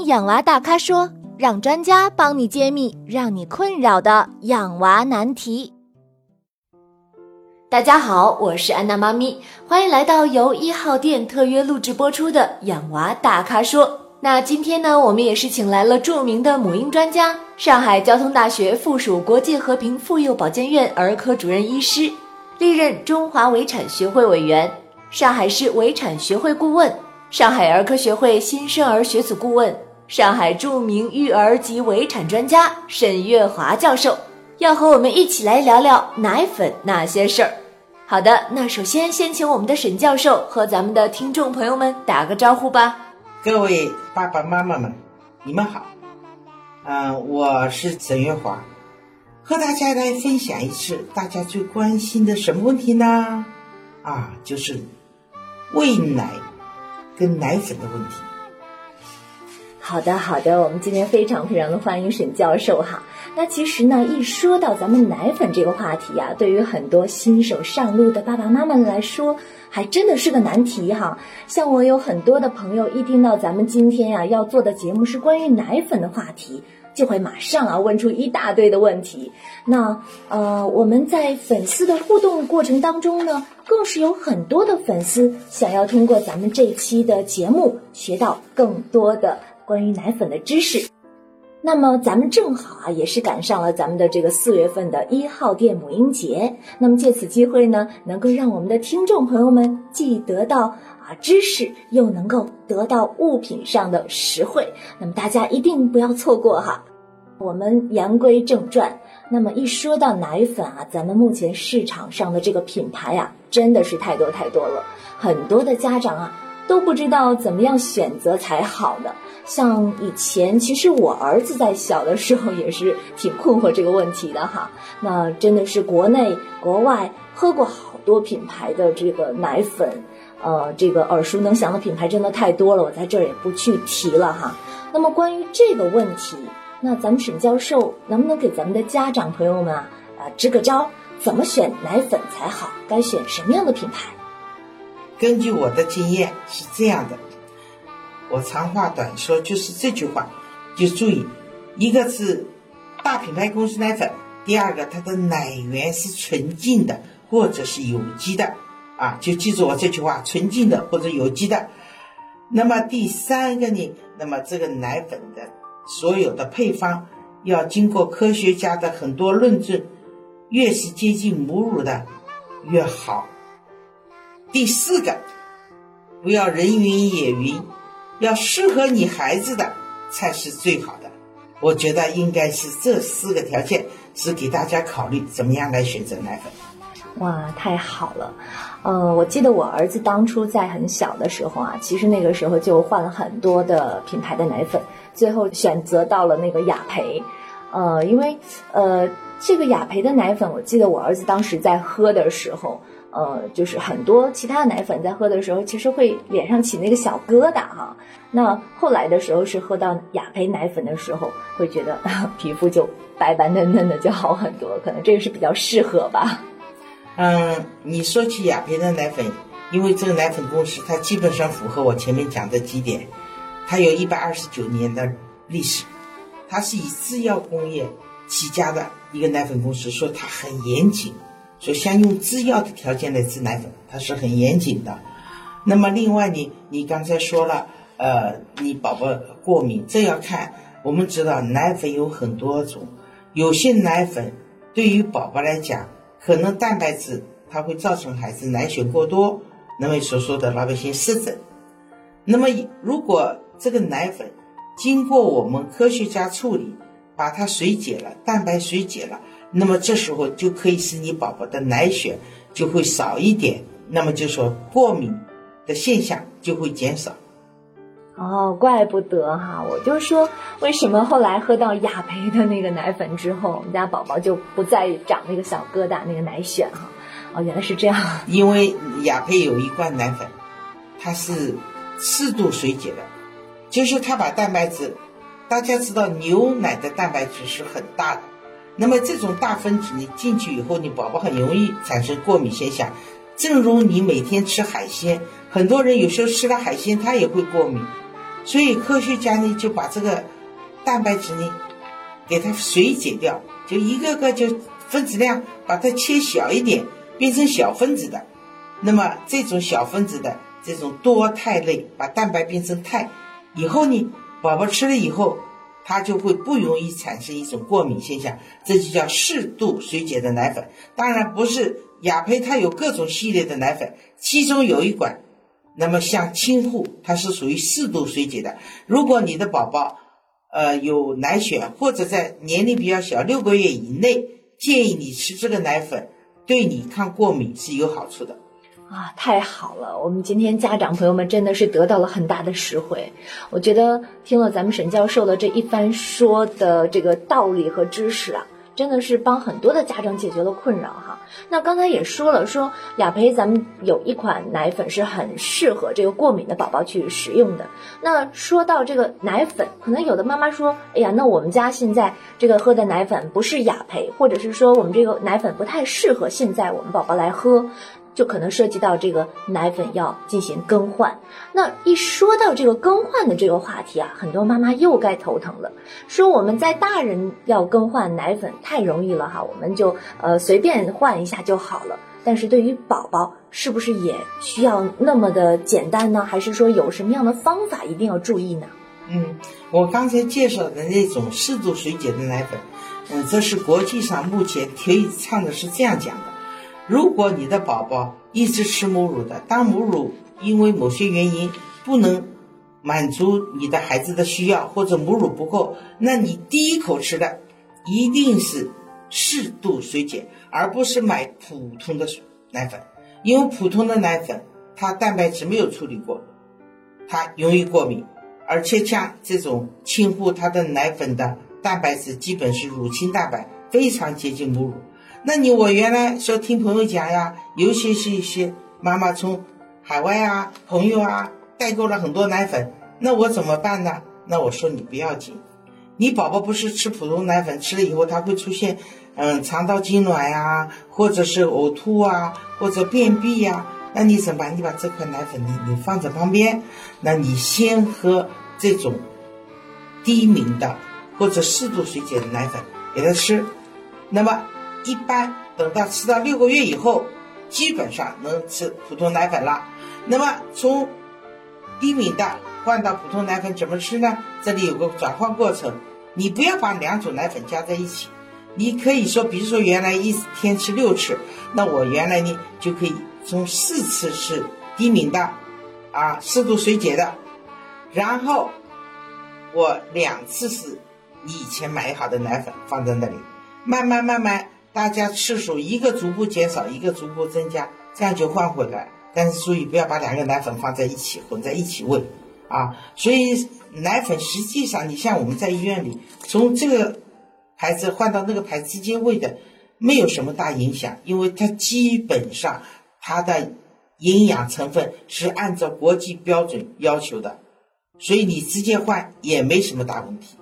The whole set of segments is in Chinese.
养娃大咖说，让专家帮你揭秘让你困扰的养娃难题。大家好，我是安娜妈咪，欢迎来到由一号店特约录制播出的养娃大咖说。那今天呢，我们也是请来了著名的母婴专家，上海交通大学附属国际和平妇幼保健院儿科主任医师，历任中华围产学会委员、上海市围产学会顾问。上海儿科学会新生儿学组顾问、上海著名育儿及围产专家沈月华教授，要和我们一起来聊聊奶粉那些事儿。好的，那首先先请我们的沈教授和咱们的听众朋友们打个招呼吧。各位爸爸妈妈们，你们好。嗯，我是沈月华，和大家来分享一次大家最关心的什么问题呢？啊，就是喂奶。跟奶粉的问题。好的，好的，我们今天非常非常的欢迎沈教授哈。那其实呢，一说到咱们奶粉这个话题啊，对于很多新手上路的爸爸妈妈来说，还真的是个难题哈。像我有很多的朋友，一听到咱们今天呀要做的节目是关于奶粉的话题。就会马上啊问出一大堆的问题。那呃，我们在粉丝的互动过程当中呢，更是有很多的粉丝想要通过咱们这期的节目学到更多的关于奶粉的知识。那么咱们正好啊，也是赶上了咱们的这个四月份的一号店母婴节。那么借此机会呢，能够让我们的听众朋友们既得到啊知识，又能够得到物品上的实惠。那么大家一定不要错过哈。我们言归正传，那么一说到奶粉啊，咱们目前市场上的这个品牌啊，真的是太多太多了，很多的家长啊都不知道怎么样选择才好呢。像以前，其实我儿子在小的时候也是挺困惑这个问题的哈。那真的是国内国外喝过好多品牌的这个奶粉，呃，这个耳熟能详的品牌真的太多了，我在这儿也不去提了哈。那么关于这个问题，那咱们沈教授能不能给咱们的家长朋友们啊啊支个招，怎么选奶粉才好？该选什么样的品牌？根据我的经验是这样的。我长话短说，就是这句话，就注意，一个是大品牌公司奶粉，第二个它的奶源是纯净的或者是有机的，啊，就记住我这句话，纯净的或者有机的。那么第三个呢，那么这个奶粉的所有的配方要经过科学家的很多论证，越是接近母乳的越好。第四个，不要人云也云。要适合你孩子的才是最好的，我觉得应该是这四个条件是给大家考虑怎么样来选择奶粉。哇，太好了！呃，我记得我儿子当初在很小的时候啊，其实那个时候就换了很多的品牌的奶粉，最后选择到了那个雅培。呃，因为呃，这个雅培的奶粉，我记得我儿子当时在喝的时候。呃，就是很多其他的奶粉在喝的时候，其实会脸上起那个小疙瘩哈。那后来的时候是喝到雅培奶粉的时候，会觉得皮肤就白白嫩嫩的，就好很多。可能这个是比较适合吧。嗯，你说起雅培的奶粉，因为这个奶粉公司它基本上符合我前面讲的几点，它有一百二十九年的历史，它是以制药工业起家的一个奶粉公司，说它很严谨。所以，像用制药的条件来制奶粉，它是很严谨的。那么，另外呢，你刚才说了，呃，你宝宝过敏，这要看。我们知道奶粉有很多种，有些奶粉对于宝宝来讲，可能蛋白质它会造成孩子奶血过多，那么所说的老百姓湿疹。那么，如果这个奶粉经过我们科学家处理，把它水解了，蛋白水解了。那么这时候就可以使你宝宝的奶血就会少一点，那么就说过敏的现象就会减少。哦，怪不得哈，我就说为什么后来喝到雅培的那个奶粉之后，我们家宝宝就不再长那个小疙瘩，那个奶癣哈。哦，原来是这样。因为雅培有一罐奶粉，它是适度水解的，就是它把蛋白质，大家知道牛奶的蛋白质是很大的。那么这种大分子你进去以后，你宝宝很容易产生过敏现象。正如你每天吃海鲜，很多人有时候吃了海鲜他也会过敏。所以科学家呢就把这个蛋白质呢给它水解掉，就一个个就分子量把它切小一点，变成小分子的。那么这种小分子的这种多肽类，把蛋白变成肽以后呢，宝宝吃了以后，它就会不容易产生一种过敏现象，这就叫适度水解的奶粉。当然不是雅培，它有各种系列的奶粉，其中有一款。那么像亲护，它是属于适度水解的。如果你的宝宝，呃，有奶癣或者在年龄比较小，六个月以内，建议你吃这个奶粉，对你抗过敏是有好处的。啊，太好了！我们今天家长朋友们真的是得到了很大的实惠。我觉得听了咱们沈教授的这一番说的这个道理和知识啊。真的是帮很多的家长解决了困扰哈。那刚才也说了，说雅培咱们有一款奶粉是很适合这个过敏的宝宝去食用的。那说到这个奶粉，可能有的妈妈说，哎呀，那我们家现在这个喝的奶粉不是雅培，或者是说我们这个奶粉不太适合现在我们宝宝来喝。就可能涉及到这个奶粉要进行更换。那一说到这个更换的这个话题啊，很多妈妈又该头疼了。说我们在大人要更换奶粉太容易了哈，我们就呃随便换一下就好了。但是对于宝宝，是不是也需要那么的简单呢？还是说有什么样的方法一定要注意呢？嗯，我刚才介绍的那种适度水解的奶粉，嗯，这是国际上目前提倡的是这样讲的。如果你的宝宝一直吃母乳的，当母乳因为某些原因不能满足你的孩子的需要，或者母乳不够，那你第一口吃的一定是适度水解，而不是买普通的奶粉，因为普通的奶粉它蛋白质没有处理过，它容易过敏，而且像这种亲护，它的奶粉的蛋白质基本是乳清蛋白，非常接近母乳。那你我原来说听朋友讲呀，尤其是一些妈妈从海外啊、朋友啊代购了很多奶粉，那我怎么办呢？那我说你不要紧，你宝宝不是吃普通奶粉，吃了以后他会出现嗯肠道痉挛呀，或者是呕吐啊，或者便秘呀，那你怎么办？你把这款奶粉你你放在旁边，那你先喝这种低敏的或者适度水解的奶粉给他吃，那么。一般等到吃到六个月以后，基本上能吃普通奶粉了。那么从低敏的换到普通奶粉怎么吃呢？这里有个转换过程，你不要把两种奶粉加在一起。你可以说，比如说原来一天吃六次，那我原来呢就可以从四次是低敏的，啊适度水解的，然后我两次是你以前买好的奶粉放在那里，慢慢慢慢。大家次数一个逐步减少，一个逐步增加，这样就换回来。但是注意不要把两个奶粉放在一起混在一起喂，啊，所以奶粉实际上你像我们在医院里，从这个牌子换到那个牌子之间喂的，没有什么大影响，因为它基本上它的营养成分是按照国际标准要求的，所以你直接换也没什么大问题。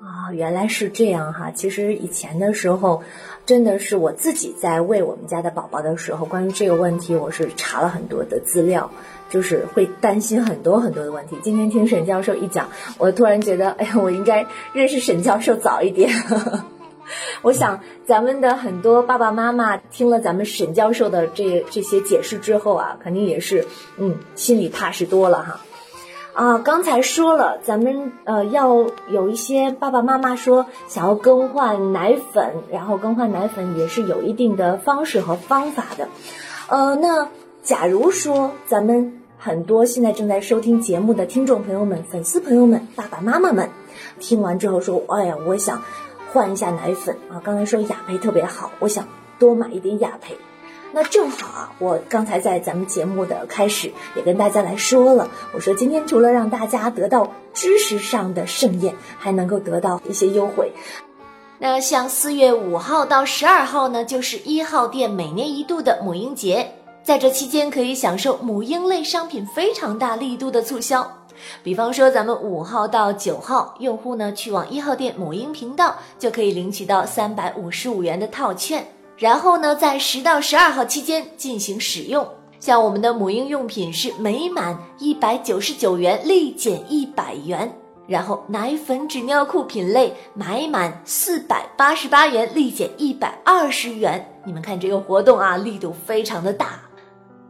啊，原来是这样哈！其实以前的时候，真的是我自己在喂我们家的宝宝的时候，关于这个问题，我是查了很多的资料，就是会担心很多很多的问题。今天听沈教授一讲，我突然觉得，哎呀，我应该认识沈教授早一点。我想咱们的很多爸爸妈妈听了咱们沈教授的这这些解释之后啊，肯定也是，嗯，心里踏实多了哈。啊，刚才说了，咱们呃要有一些爸爸妈妈说想要更换奶粉，然后更换奶粉也是有一定的方式和方法的。呃，那假如说咱们很多现在正在收听节目的听众朋友们、粉丝朋友们、爸爸妈妈们，听完之后说，哎呀，我想换一下奶粉啊。刚才说雅培特别好，我想多买一点雅培。那正好啊，我刚才在咱们节目的开始也跟大家来说了，我说今天除了让大家得到知识上的盛宴，还能够得到一些优惠。那像四月五号到十二号呢，就是一号店每年一度的母婴节，在这期间可以享受母婴类商品非常大力度的促销。比方说，咱们五号到九号，用户呢去往一号店母婴频道，就可以领取到三百五十五元的套券。然后呢，在十到十二号期间进行使用。像我们的母婴用品是每满一百九十九元立减一百元，然后奶粉、纸尿裤品类买满四百八十八元立减一百二十元。你们看这个活动啊，力度非常的大。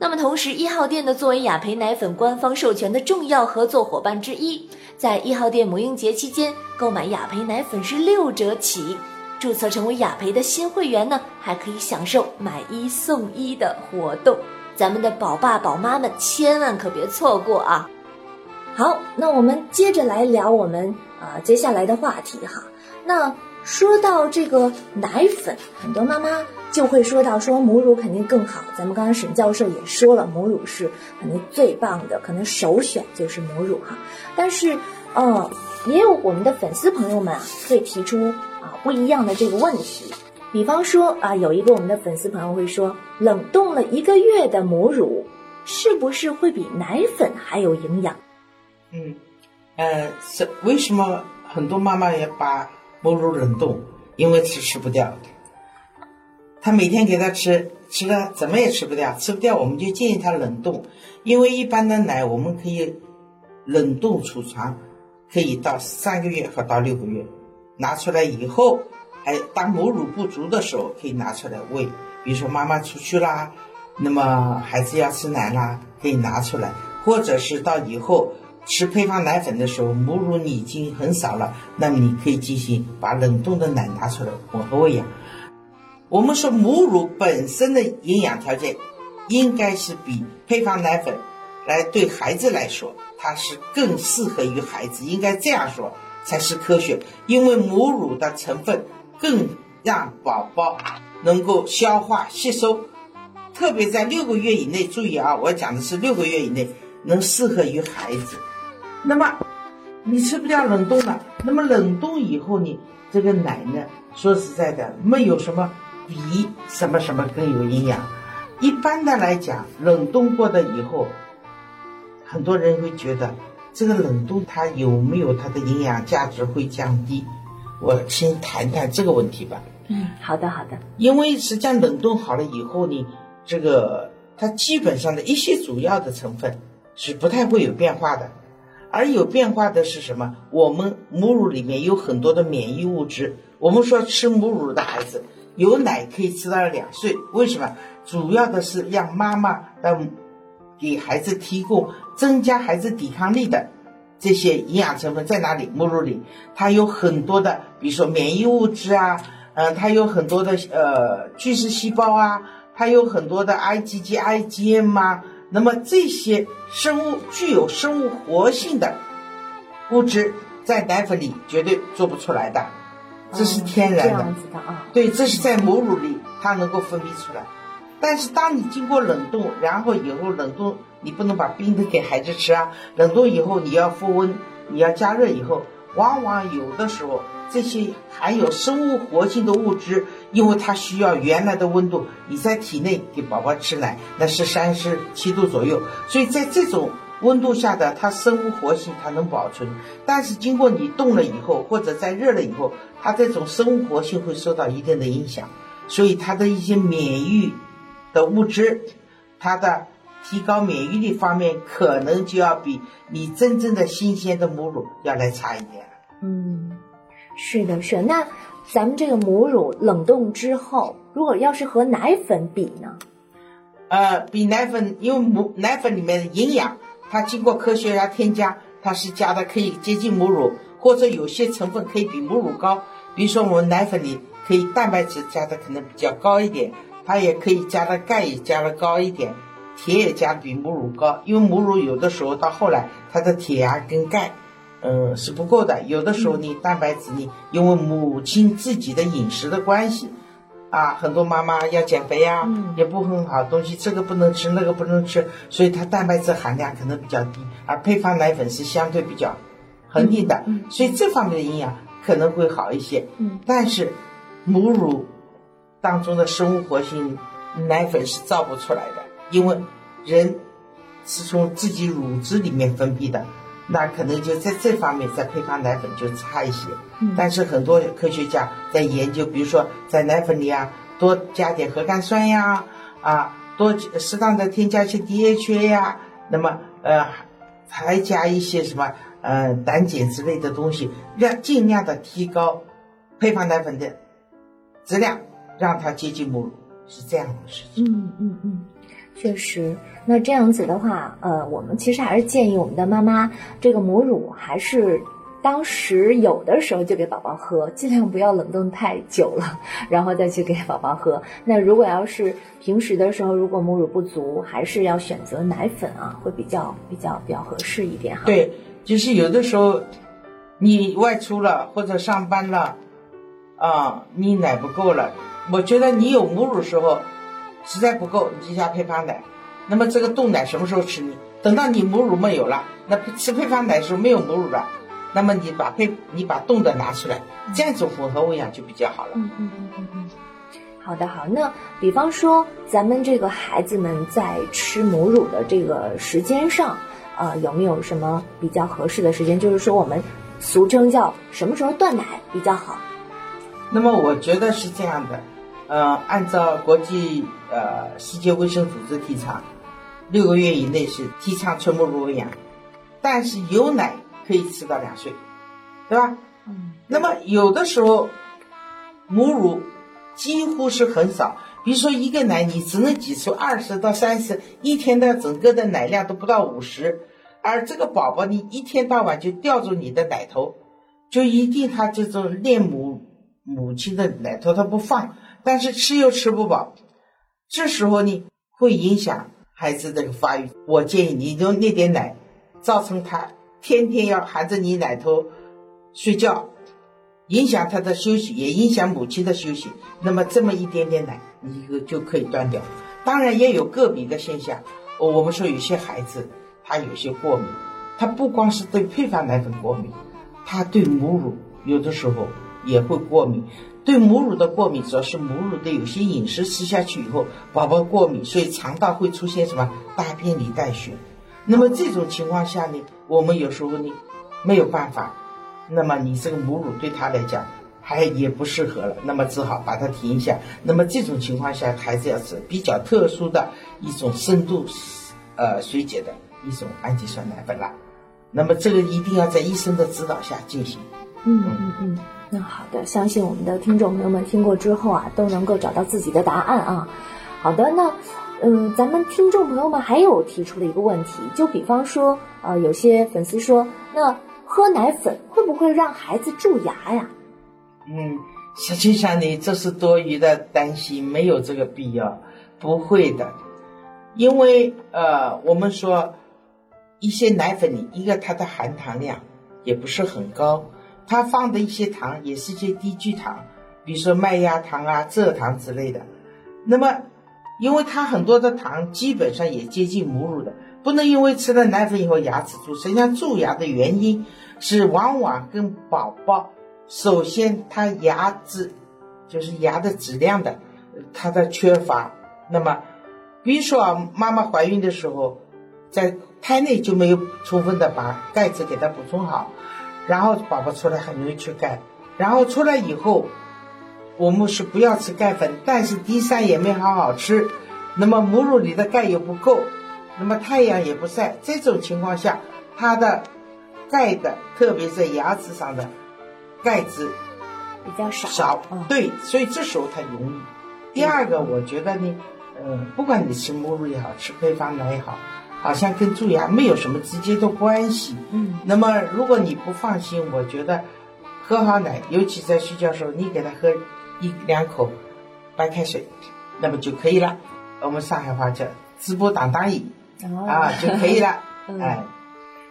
那么同时，一号店呢作为雅培奶粉官方授权的重要合作伙伴之一，在一号店母婴节期间购买雅培奶粉是六折起。注册成为雅培的新会员呢，还可以享受买一送一的活动。咱们的宝爸宝妈们千万可别错过啊！好，那我们接着来聊我们啊接下来的话题哈。那说到这个奶粉，很多妈妈就会说到说母乳肯定更好。咱们刚刚沈教授也说了，母乳是肯定最棒的，可能首选就是母乳哈。但是，呃，也有我们的粉丝朋友们啊会提出啊不一样的这个问题。比方说啊，有一个我们的粉丝朋友会说，冷冻了一个月的母乳，是不是会比奶粉还有营养？嗯，呃，是为什么很多妈妈也把母乳冷冻？因为吃吃不掉，他每天给他吃，吃了怎么也吃不掉，吃不掉我们就建议他冷冻，因为一般的奶我们可以冷冻储藏，可以到三个月和到六个月，拿出来以后。还当母乳不足的时候，可以拿出来喂。比如说妈妈出去啦，那么孩子要吃奶啦，可以拿出来；或者是到以后吃配方奶粉的时候，母乳你已经很少了，那么你可以进行把冷冻的奶拿出来混合喂养。我们说母乳本身的营养条件，应该是比配方奶粉来对孩子来说，它是更适合于孩子。应该这样说才是科学，因为母乳的成分。更让宝宝能够消化吸收，特别在六个月以内，注意啊，我讲的是六个月以内能适合于孩子。那么你吃不掉冷冻的，那么冷冻以后你这个奶呢，说实在的，没有什么比什么什么更有营养。一般的来讲，冷冻过的以后，很多人会觉得这个冷冻它有没有它的营养价值会降低。我先谈谈这个问题吧。嗯，好的，好的。因为实际上冷冻好了以后呢，这个它基本上的一些主要的成分是不太会有变化的，而有变化的是什么？我们母乳里面有很多的免疫物质。我们说吃母乳的孩子有奶可以吃到两岁，为什么？主要的是让妈妈让给孩子提供增加孩子抵抗力的。这些营养成分在哪里？母乳里，它有很多的，比如说免疫物质啊，嗯，它有很多的呃巨噬细胞啊，它有很多的 IgG、IgM 啊。那么这些生物具有生物活性的物质，在奶粉里绝对做不出来的，这是天然的。这样子的啊。对，这是在母乳里它能够分泌出来，但是当你经过冷冻，然后以后冷冻。你不能把冰的给孩子吃啊！冷冻以后你要复温，你要加热以后，往往有的时候这些含有生物活性的物质，因为它需要原来的温度，你在体内给宝宝吃奶，那是三十七度左右，所以在这种温度下的它生物活性它能保存，但是经过你冻了以后，或者在热了以后，它这种生物活性会受到一定的影响，所以它的一些免疫的物质，它的。提高免疫力方面，可能就要比你真正的新鲜的母乳要来差一点。嗯，是的，是。那咱们这个母乳冷冻之后，如果要是和奶粉比呢？呃，比奶粉，因为母奶粉里面的营养，它经过科学家添加，它是加的可以接近母乳，或者有些成分可以比母乳高。比如说我们奶粉里可以蛋白质加的可能比较高一点，它也可以加的钙也加的高一点。铁也加的比母乳高，因为母乳有的时候到后来它的铁啊跟钙，嗯是不够的。有的时候你蛋白质你因为母亲自己的饮食的关系，啊很多妈妈要减肥呀，也不很好东西，这个不能吃那个不能吃，所以它蛋白质含量可能比较低。而配方奶粉是相对比较恒定的，所以这方面的营养可能会好一些。但是母乳当中的生物活性奶粉是造不出来的。因为人是从自己乳汁里面分泌的，那可能就在这方面，在配方奶粉就差一些。但是很多科学家在研究，比如说在奶粉里啊多加点核苷酸呀，啊多适当的添加一些 DHA 呀，那么呃还加一些什么呃胆碱之类的东西，让尽量的提高配方奶粉的质量，让他接近母乳，是这样的事情。嗯嗯嗯，确实。那这样子的话，呃，我们其实还是建议我们的妈妈，这个母乳还是。当时有的时候就给宝宝喝，尽量不要冷冻太久了，然后再去给宝宝喝。那如果要是平时的时候，如果母乳不足，还是要选择奶粉啊，会比较比较比较合适一点哈。对，就是有的时候你外出了或者上班了，啊，你奶不够了，我觉得你有母乳时候实在不够，你就加配方奶。那么这个冻奶什么时候吃呢？等到你母乳没有了，那吃配方奶的时候没有母乳了。那么你把配你把冻的拿出来，这样子混合喂养就比较好了。嗯嗯嗯嗯嗯，好的好。那比方说咱们这个孩子们在吃母乳的这个时间上，呃，有没有什么比较合适的时间？就是说我们俗称叫什么时候断奶比较好？那么我觉得是这样的，呃，按照国际呃世界卫生组织提倡，六个月以内是提倡纯母乳喂养，但是有奶。可以吃到两岁，对吧？嗯。那么有的时候，母乳几乎是很少，比如说一个奶你只能挤出二十到三十，一天的整个的奶量都不到五十，而这个宝宝你一天到晚就吊住你的奶头，就一定他这种恋母母亲的奶头他不放，但是吃又吃不饱，这时候呢会影响孩子这个发育。我建议你用那点奶，造成他。天天要含着你奶头睡觉，影响他的休息，也影响母亲的休息。那么这么一点点奶，你就就可以断掉。当然也有个别的现象，我们说有些孩子他有些过敏，他不光是对配方奶粉过敏，他对母乳有的时候也会过敏。对母乳的过敏，主要是母乳的有些饮食吃下去以后，宝宝过敏，所以肠道会出现什么大便里带血。那么这种情况下呢，我们有时候呢没有办法，那么你这个母乳对他来讲还也不适合了，那么只好把它停一下。那么这种情况下，孩子要吃比较特殊的一种深度呃水解的一种氨基酸奶粉了。那么这个一定要在医生的指导下进行。嗯嗯嗯，那好的，相信我们的听众朋友们听过之后啊，都能够找到自己的答案啊。好的，那。嗯，咱们听众朋友们还有提出了一个问题，就比方说，呃，有些粉丝说，那喝奶粉会不会让孩子蛀牙呀？嗯，实际上呢，这是多余的担心，没有这个必要，不会的，因为呃，我们说一些奶粉里，一个它的含糖量也不是很高，它放的一些糖也是些低聚糖，比如说麦芽糖啊、蔗糖之类的，那么。因为它很多的糖基本上也接近母乳的，不能因为吃了奶粉以后牙齿蛀。实际上蛀牙的原因是往往跟宝宝首先他牙质就是牙的质量的它的缺乏。那么，比如说啊，妈妈怀孕的时候，在胎内就没有充分的把钙质给它补充好，然后宝宝出来很容易缺钙，然后出来以后。我们是不要吃钙粉，但是 D 三也没好好吃，那么母乳里的钙又不够，那么太阳也不晒，这种情况下，它的钙的，特别是牙齿上的钙质比较少。少，对，所以这时候它容易。第二个，我觉得呢，嗯，不管你吃母乳也好吃配方奶也好，好像跟蛀牙没有什么直接的关系。嗯。那么如果你不放心，我觉得喝好奶，尤其在睡觉时候，你给他喝。一两口白开水，那么就可以了。我们上海话叫“直播当当饮”，啊就可以了。哎，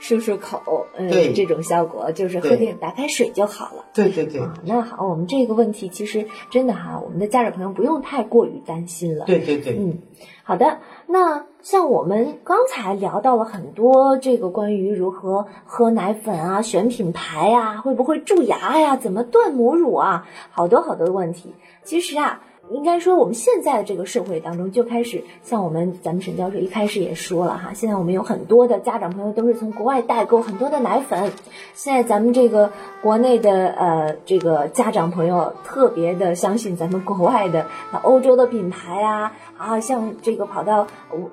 漱漱口，嗯，这种效果就是喝点白开水就好了。对对对。那好，我们这个问题其实真的哈，我们的家长朋友不用太过于担心了。对对对。嗯，好的。那像我们刚才聊到了很多这个关于如何喝奶粉啊、选品牌啊、会不会蛀牙呀、怎么断母乳啊，好多好多的问题。其实啊，应该说，我们现在的这个社会当中，就开始像我们咱们沈教授一开始也说了哈，现在我们有很多的家长朋友都是从国外代购很多的奶粉。现在咱们这个国内的呃这个家长朋友特别的相信咱们国外的啊欧洲的品牌啊啊，像这个跑到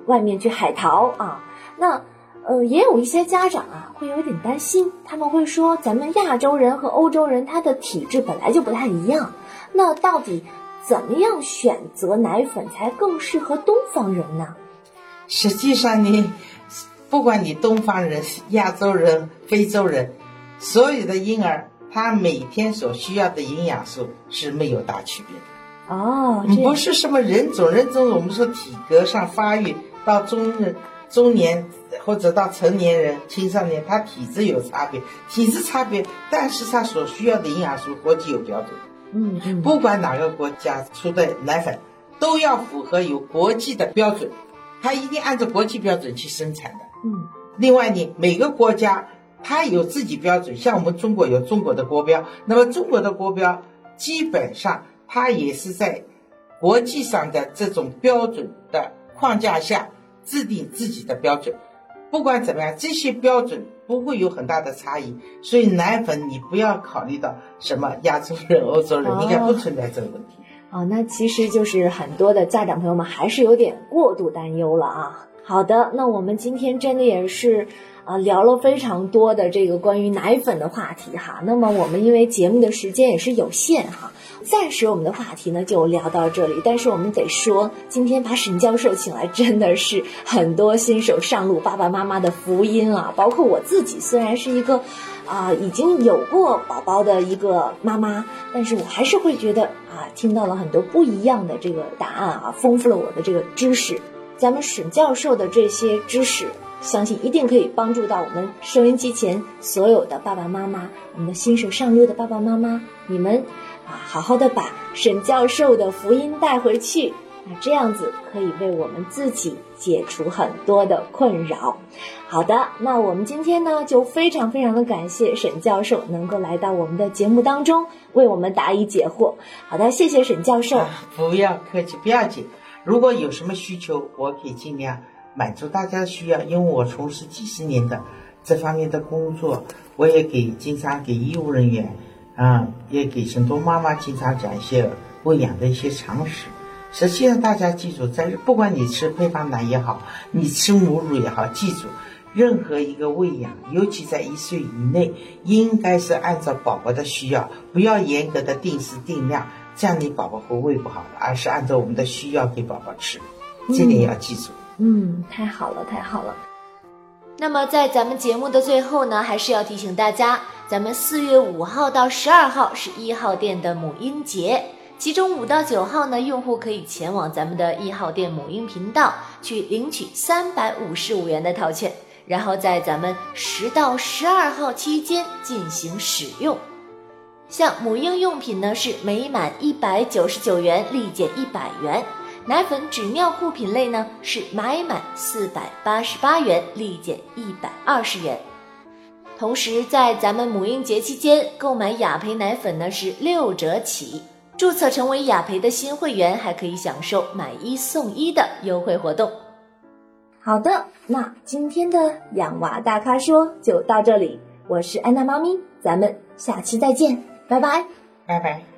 外面去海淘啊，那呃也有一些家长啊会有点担心，他们会说咱们亚洲人和欧洲人他的体质本来就不太一样，那到底？怎么样选择奶粉才更适合东方人呢？实际上呢，不管你东方人、亚洲人、非洲人，所有的婴儿他每天所需要的营养素是没有大区别的。哦，不是什么人种人种，我们说体格上发育到中人、中年或者到成年人、青少年，他体质有差别，体质差别，但是他所需要的营养素国际有标准。嗯，不管哪个国家出的奶粉，都要符合有国际的标准，它一定按照国际标准去生产的。嗯，另外呢，每个国家它有自己标准，像我们中国有中国的国标，那么中国的国标基本上它也是在国际上的这种标准的框架下制定自己的标准。不管怎么样，这些标准不会有很大的差异，所以奶粉你不要考虑到什么亚洲人、欧洲人，应该不存在这个问题。哦，那其实就是很多的家长朋友们还是有点过度担忧了啊。好的，那我们今天真的也是。啊，聊了非常多的这个关于奶粉的话题哈。那么我们因为节目的时间也是有限哈，暂时我们的话题呢就聊到这里。但是我们得说，今天把沈教授请来，真的是很多新手上路爸爸妈妈的福音啊！包括我自己，虽然是一个啊已经有过宝宝的一个妈妈，但是我还是会觉得啊，听到了很多不一样的这个答案啊，丰富了我的这个知识。咱们沈教授的这些知识。相信一定可以帮助到我们收音机前所有的爸爸妈妈，我们的新手上路的爸爸妈妈，你们啊，好好的把沈教授的福音带回去，那这样子可以为我们自己解除很多的困扰。好的，那我们今天呢，就非常非常的感谢沈教授能够来到我们的节目当中，为我们答疑解惑。好的，谢谢沈教授。不要客气，不要紧。如果有什么需求，我可以尽量。满足大家的需要，因为我从事几十年的这方面的工作，我也给经常给医务人员，啊，也给很多妈妈经常讲一些喂养的一些常识。实际上，大家记住，在不管你吃配方奶也好，你吃母乳也好，记住，任何一个喂养，尤其在一岁以内，应该是按照宝宝的需要，不要严格的定时定量，这样你宝宝会喂不好的，而是按照我们的需要给宝宝吃，这点要记住。嗯，太好了，太好了。那么在咱们节目的最后呢，还是要提醒大家，咱们四月五号到十二号是一号店的母婴节，其中五到九号呢，用户可以前往咱们的一号店母婴频道去领取三百五十五元的套券，然后在咱们十到十二号期间进行使用。像母婴用品呢，是每满一百九十九元立减一百元。奶粉、纸尿裤品类呢是买满四百八十八元立减一百二十元，同时在咱们母婴节期间购买雅培奶粉呢是六折起，注册成为雅培的新会员还可以享受买一送一的优惠活动。好的，那今天的养娃大咖说就到这里，我是安娜妈咪，咱们下期再见，拜拜，拜拜。